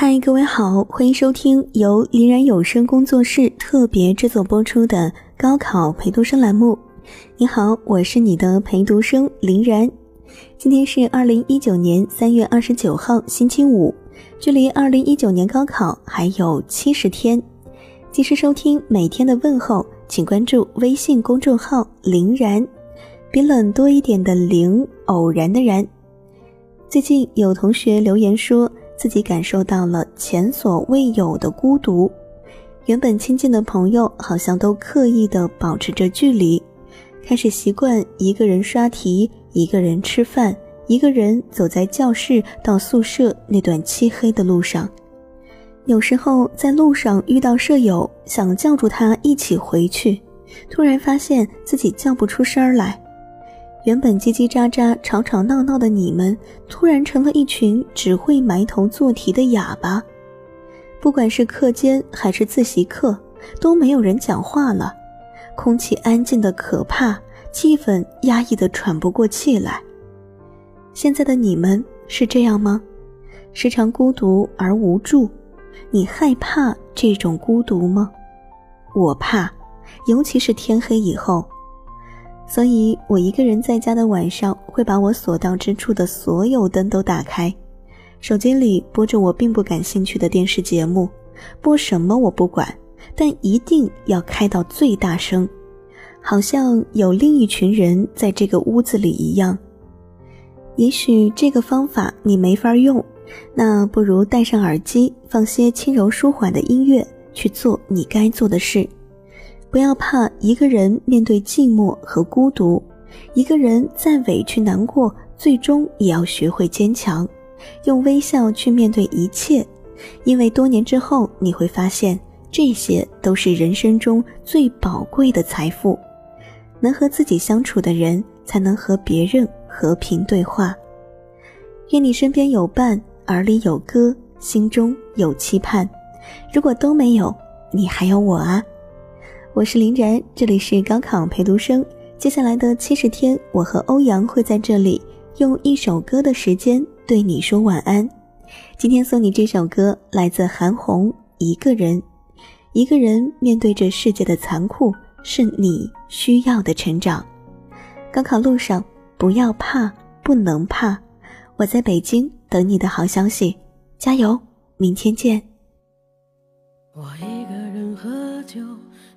嗨，各位好，欢迎收听由林然有声工作室特别制作播出的高考陪读生栏目。你好，我是你的陪读生林然。今天是二零一九年三月二十九号，星期五，距离二零一九年高考还有七十天。及时收听每天的问候，请关注微信公众号“林然”，比冷多一点的“林”，偶然的“然”。最近有同学留言说。自己感受到了前所未有的孤独，原本亲近的朋友好像都刻意的保持着距离，开始习惯一个人刷题，一个人吃饭，一个人走在教室到宿舍那段漆黑的路上。有时候在路上遇到舍友，想叫住他一起回去，突然发现自己叫不出声来。原本叽叽喳喳、吵吵闹闹的你们，突然成了一群只会埋头做题的哑巴。不管是课间还是自习课，都没有人讲话了，空气安静的可怕，气氛压抑的喘不过气来。现在的你们是这样吗？时常孤独而无助，你害怕这种孤独吗？我怕，尤其是天黑以后。所以，我一个人在家的晚上，会把我所到之处的所有灯都打开，手机里播着我并不感兴趣的电视节目，播什么我不管，但一定要开到最大声，好像有另一群人在这个屋子里一样。也许这个方法你没法用，那不如戴上耳机，放些轻柔舒缓的音乐，去做你该做的事。不要怕一个人面对寂寞和孤独，一个人再委屈难过，最终也要学会坚强，用微笑去面对一切。因为多年之后，你会发现这些都是人生中最宝贵的财富。能和自己相处的人，才能和别人和平对话。愿你身边有伴，耳里有歌，心中有期盼。如果都没有，你还有我啊。我是林然，这里是高考陪读生。接下来的七十天，我和欧阳会在这里用一首歌的时间对你说晚安。今天送你这首歌，来自韩红《一个人》。一个人面对这世界的残酷，是你需要的成长。高考路上不要怕，不能怕。我在北京等你的好消息，加油！明天见。我一个人喝酒。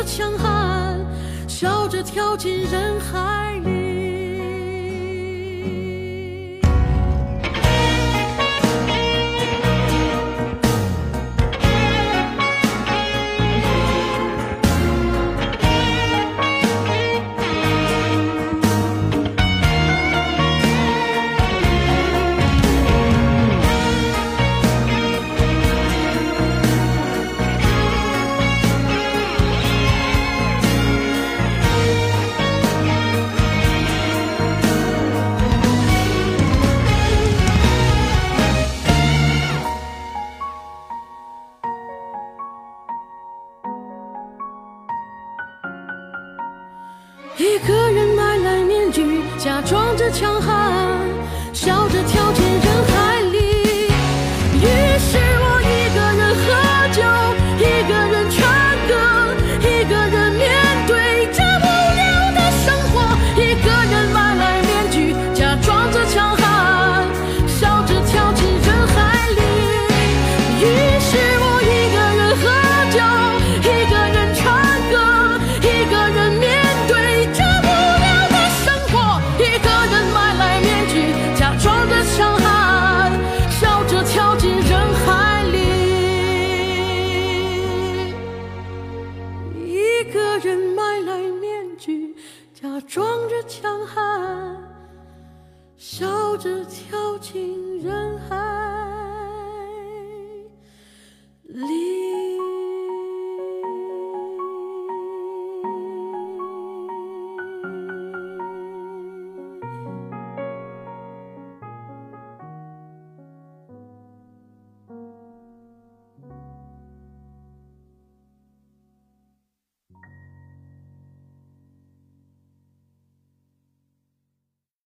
着强悍，笑着跳进人海里。一个人买来面具假装着强悍笑着跳着